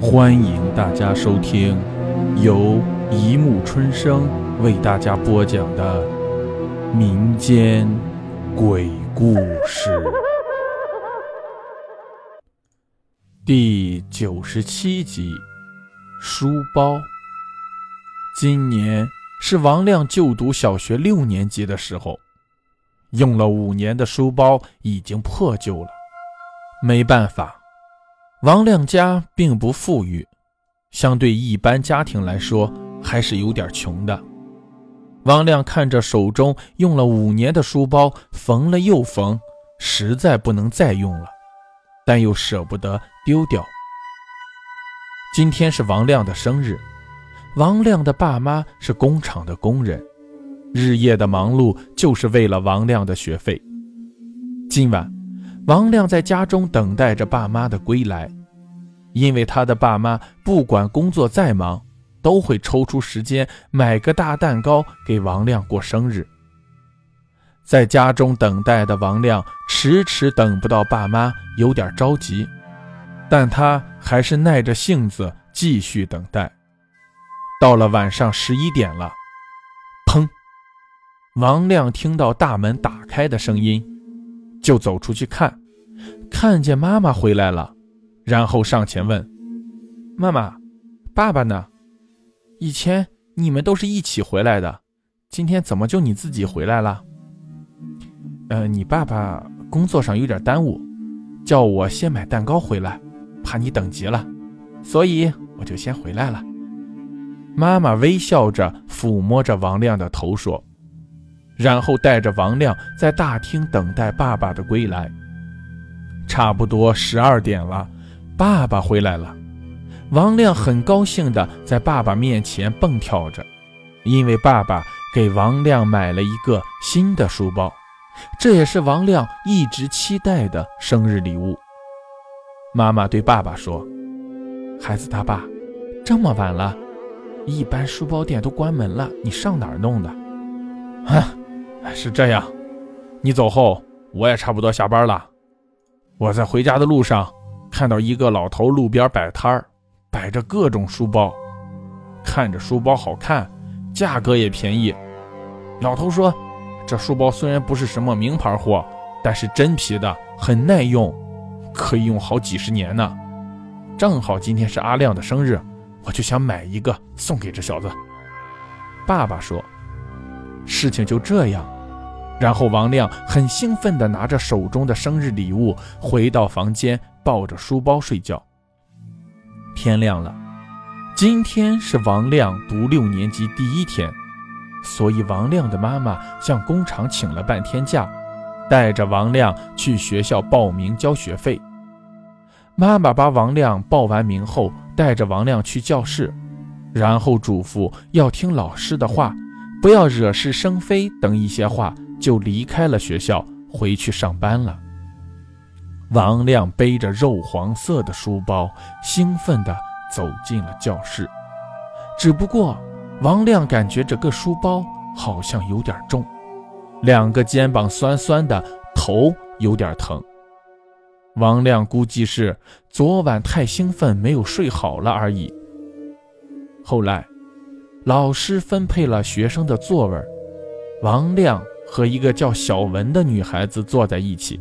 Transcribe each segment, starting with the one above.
欢迎大家收听由一木春生为大家播讲的民间鬼故事第九十七集：书包。今年是王亮就读小学六年级的时候，用了五年的书包已经破旧了，没办法。王亮家并不富裕，相对一般家庭来说还是有点穷的。王亮看着手中用了五年的书包，缝了又缝，实在不能再用了，但又舍不得丢掉。今天是王亮的生日，王亮的爸妈是工厂的工人，日夜的忙碌就是为了王亮的学费。今晚。王亮在家中等待着爸妈的归来，因为他的爸妈不管工作再忙，都会抽出时间买个大蛋糕给王亮过生日。在家中等待的王亮迟迟等不到爸妈，有点着急，但他还是耐着性子继续等待。到了晚上十一点了，砰！王亮听到大门打开的声音。就走出去看，看见妈妈回来了，然后上前问：“妈妈，爸爸呢？以前你们都是一起回来的，今天怎么就你自己回来了？”“呃，你爸爸工作上有点耽误，叫我先买蛋糕回来，怕你等急了，所以我就先回来了。”妈妈微笑着抚摸着王亮的头说。然后带着王亮在大厅等待爸爸的归来。差不多十二点了，爸爸回来了。王亮很高兴地在爸爸面前蹦跳着，因为爸爸给王亮买了一个新的书包，这也是王亮一直期待的生日礼物。妈妈对爸爸说：“孩子他爸，这么晚了，一般书包店都关门了，你上哪儿弄的？”哈。是这样，你走后，我也差不多下班了。我在回家的路上，看到一个老头路边摆摊儿，摆着各种书包，看着书包好看，价格也便宜。老头说：“这书包虽然不是什么名牌货，但是真皮的，很耐用，可以用好几十年呢。正好今天是阿亮的生日，我就想买一个送给这小子。”爸爸说：“事情就这样。”然后王亮很兴奋地拿着手中的生日礼物回到房间，抱着书包睡觉。天亮了，今天是王亮读六年级第一天，所以王亮的妈妈向工厂请了半天假，带着王亮去学校报名交学费。妈妈把王亮报完名后，带着王亮去教室，然后嘱咐要听老师的话，不要惹是生非等一些话。就离开了学校，回去上班了。王亮背着肉黄色的书包，兴奋地走进了教室。只不过，王亮感觉这个书包好像有点重，两个肩膀酸酸的，头有点疼。王亮估计是昨晚太兴奋，没有睡好了而已。后来，老师分配了学生的座位，王亮。和一个叫小文的女孩子坐在一起，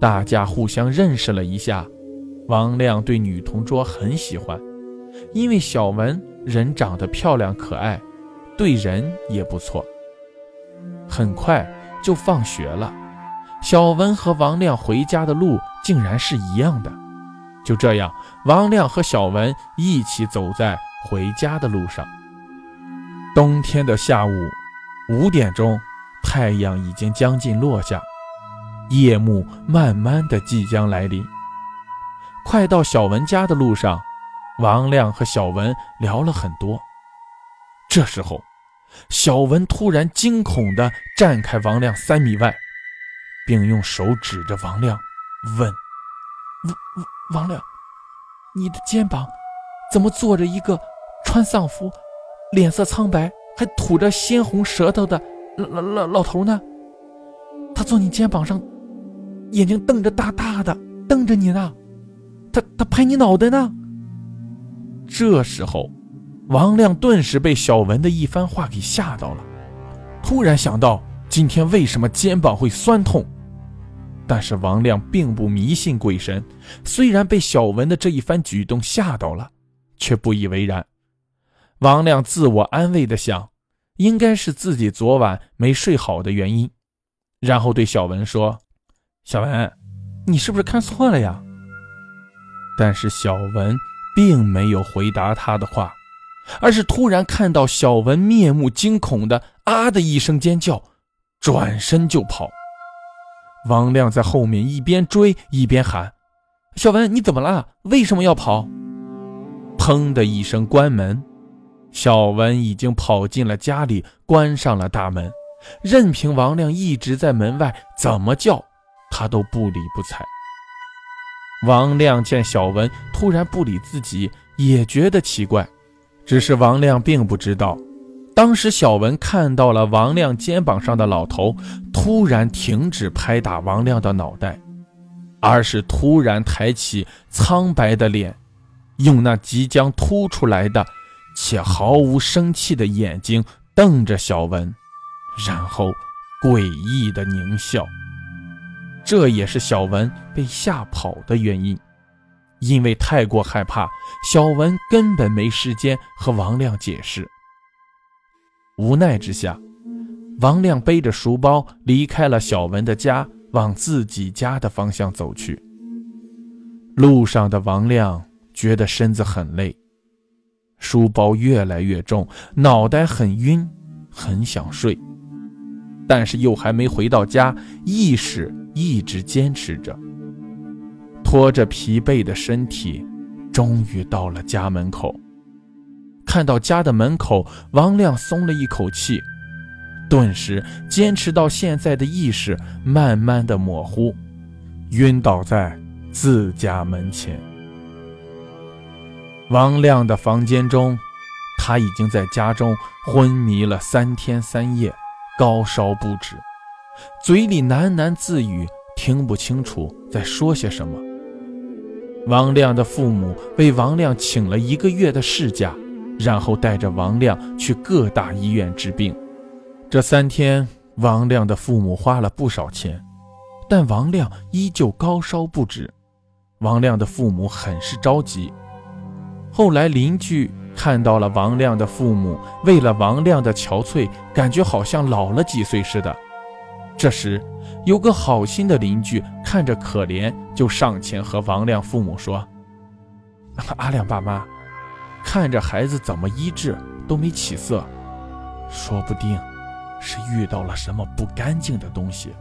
大家互相认识了一下。王亮对女同桌很喜欢，因为小文人长得漂亮可爱，对人也不错。很快就放学了，小文和王亮回家的路竟然是一样的。就这样，王亮和小文一起走在回家的路上。冬天的下午五点钟。太阳已经将近落下，夜幕慢慢的即将来临。快到小文家的路上，王亮和小文聊了很多。这时候，小文突然惊恐的站开王亮三米外，并用手指着王亮，问：“王王亮，你的肩膀怎么坐着一个穿丧服、脸色苍白还吐着鲜红舌头的？”老老老老头呢？他坐你肩膀上，眼睛瞪着大大的，瞪着你呢。他他拍你脑袋呢。这时候，王亮顿时被小文的一番话给吓到了，突然想到今天为什么肩膀会酸痛。但是王亮并不迷信鬼神，虽然被小文的这一番举动吓到了，却不以为然。王亮自我安慰的想，应该是自己昨晚没睡好的原因，然后对小文说：“小文，你是不是看错了呀？”但是小文并没有回答他的话，而是突然看到小文面目惊恐的啊的一声尖叫，转身就跑。王亮在后面一边追一边喊：“小文，你怎么了？为什么要跑？”砰的一声关门，小文已经跑进了家里，关上了大门，任凭王亮一直在门外怎么叫，他都不理不睬。王亮见小文突然不理自己，也觉得奇怪，只是王亮并不知道。当时，小文看到了王亮肩膀上的老头突然停止拍打王亮的脑袋，而是突然抬起苍白的脸，用那即将凸出来的且毫无生气的眼睛瞪着小文，然后诡异的狞笑。这也是小文被吓跑的原因，因为太过害怕，小文根本没时间和王亮解释。无奈之下，王亮背着书包离开了小文的家，往自己家的方向走去。路上的王亮觉得身子很累，书包越来越重，脑袋很晕，很想睡，但是又还没回到家，意识一直坚持着，拖着疲惫的身体，终于到了家门口。看到家的门口，王亮松了一口气，顿时坚持到现在的意识慢慢的模糊，晕倒在自家门前。王亮的房间中，他已经在家中昏迷了三天三夜，高烧不止，嘴里喃喃自语，听不清楚在说些什么。王亮的父母为王亮请了一个月的事假。然后带着王亮去各大医院治病。这三天，王亮的父母花了不少钱，但王亮依旧高烧不止。王亮的父母很是着急。后来邻居看到了王亮的父母为了王亮的憔悴，感觉好像老了几岁似的。这时，有个好心的邻居看着可怜，就上前和王亮父母说：“阿亮爸妈。”看着孩子怎么医治都没起色，说不定是遇到了什么不干净的东西，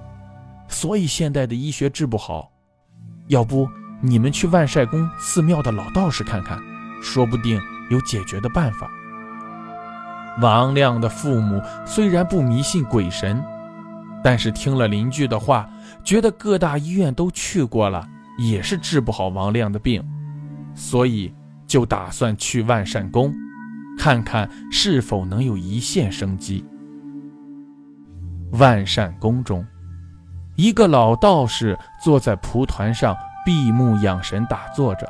所以现代的医学治不好。要不你们去万晒宫寺庙的老道士看看，说不定有解决的办法。王亮的父母虽然不迷信鬼神，但是听了邻居的话，觉得各大医院都去过了，也是治不好王亮的病，所以。就打算去万善宫，看看是否能有一线生机。万善宫中，一个老道士坐在蒲团上闭目养神打坐着。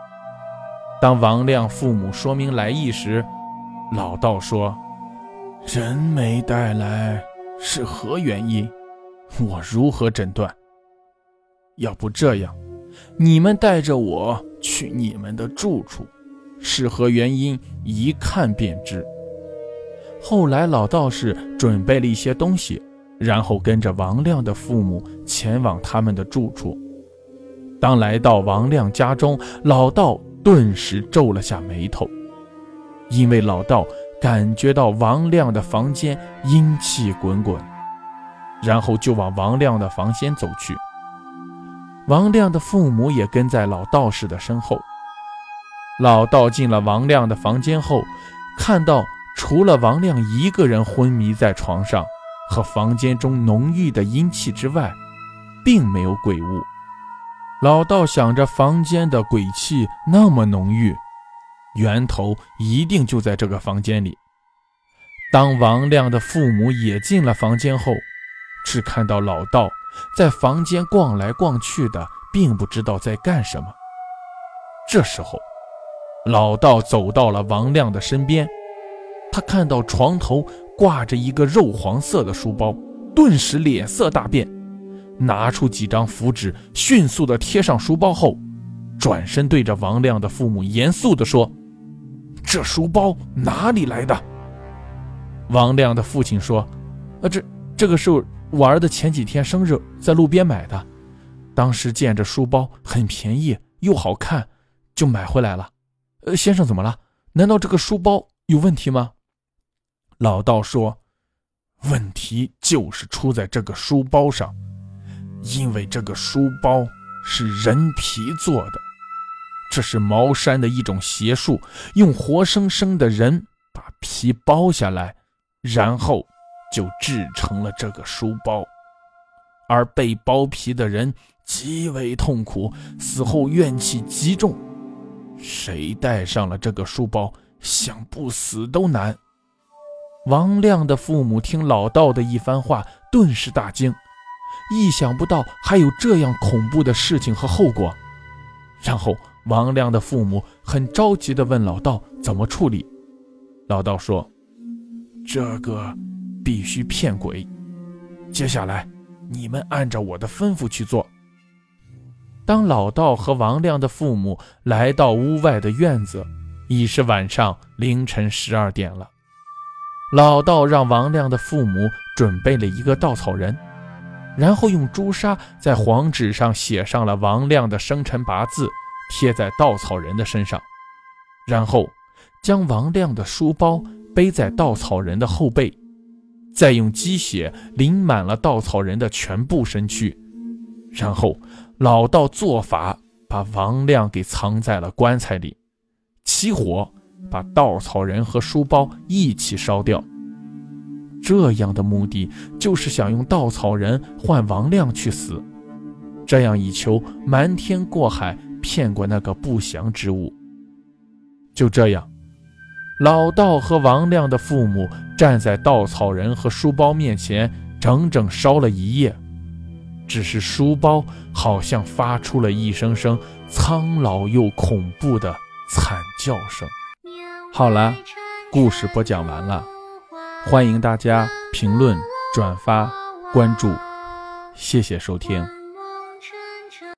当王亮父母说明来意时，老道说：“人没带来，是何原因？我如何诊断？要不这样，你们带着我去你们的住处。”是何原因？一看便知。后来老道士准备了一些东西，然后跟着王亮的父母前往他们的住处。当来到王亮家中，老道顿时皱了下眉头，因为老道感觉到王亮的房间阴气滚滚，然后就往王亮的房间走去。王亮的父母也跟在老道士的身后。老道进了王亮的房间后，看到除了王亮一个人昏迷在床上，和房间中浓郁的阴气之外，并没有鬼物。老道想着，房间的鬼气那么浓郁，源头一定就在这个房间里。当王亮的父母也进了房间后，只看到老道在房间逛来逛去的，并不知道在干什么。这时候。老道走到了王亮的身边，他看到床头挂着一个肉黄色的书包，顿时脸色大变，拿出几张符纸，迅速地贴上书包后，转身对着王亮的父母严肃地说：“这书包哪里来的？”王亮的父亲说：“呃，这这个是我儿子前几天生日在路边买的，当时见着书包很便宜又好看，就买回来了。”呃，先生怎么了？难道这个书包有问题吗？老道说：“问题就是出在这个书包上，因为这个书包是人皮做的，这是茅山的一种邪术，用活生生的人把皮剥下来，然后就制成了这个书包，而被剥皮的人极为痛苦，死后怨气极重。”谁带上了这个书包，想不死都难。王亮的父母听老道的一番话，顿时大惊，意想不到还有这样恐怖的事情和后果。然后，王亮的父母很着急地问老道怎么处理。老道说：“这个必须骗鬼。接下来，你们按照我的吩咐去做。”当老道和王亮的父母来到屋外的院子，已是晚上凌晨十二点了。老道让王亮的父母准备了一个稻草人，然后用朱砂在黄纸上写上了王亮的生辰八字，贴在稻草人的身上，然后将王亮的书包背在稻草人的后背，再用鸡血淋满了稻草人的全部身躯，然后。老道做法，把王亮给藏在了棺材里，起火，把稻草人和书包一起烧掉。这样的目的就是想用稻草人换王亮去死，这样以求瞒天过海，骗过那个不祥之物。就这样，老道和王亮的父母站在稻草人和书包面前，整整烧了一夜。只是书包好像发出了一声声苍老又恐怖的惨叫声。好了，故事播讲完了，欢迎大家评论、转发、关注，谢谢收听。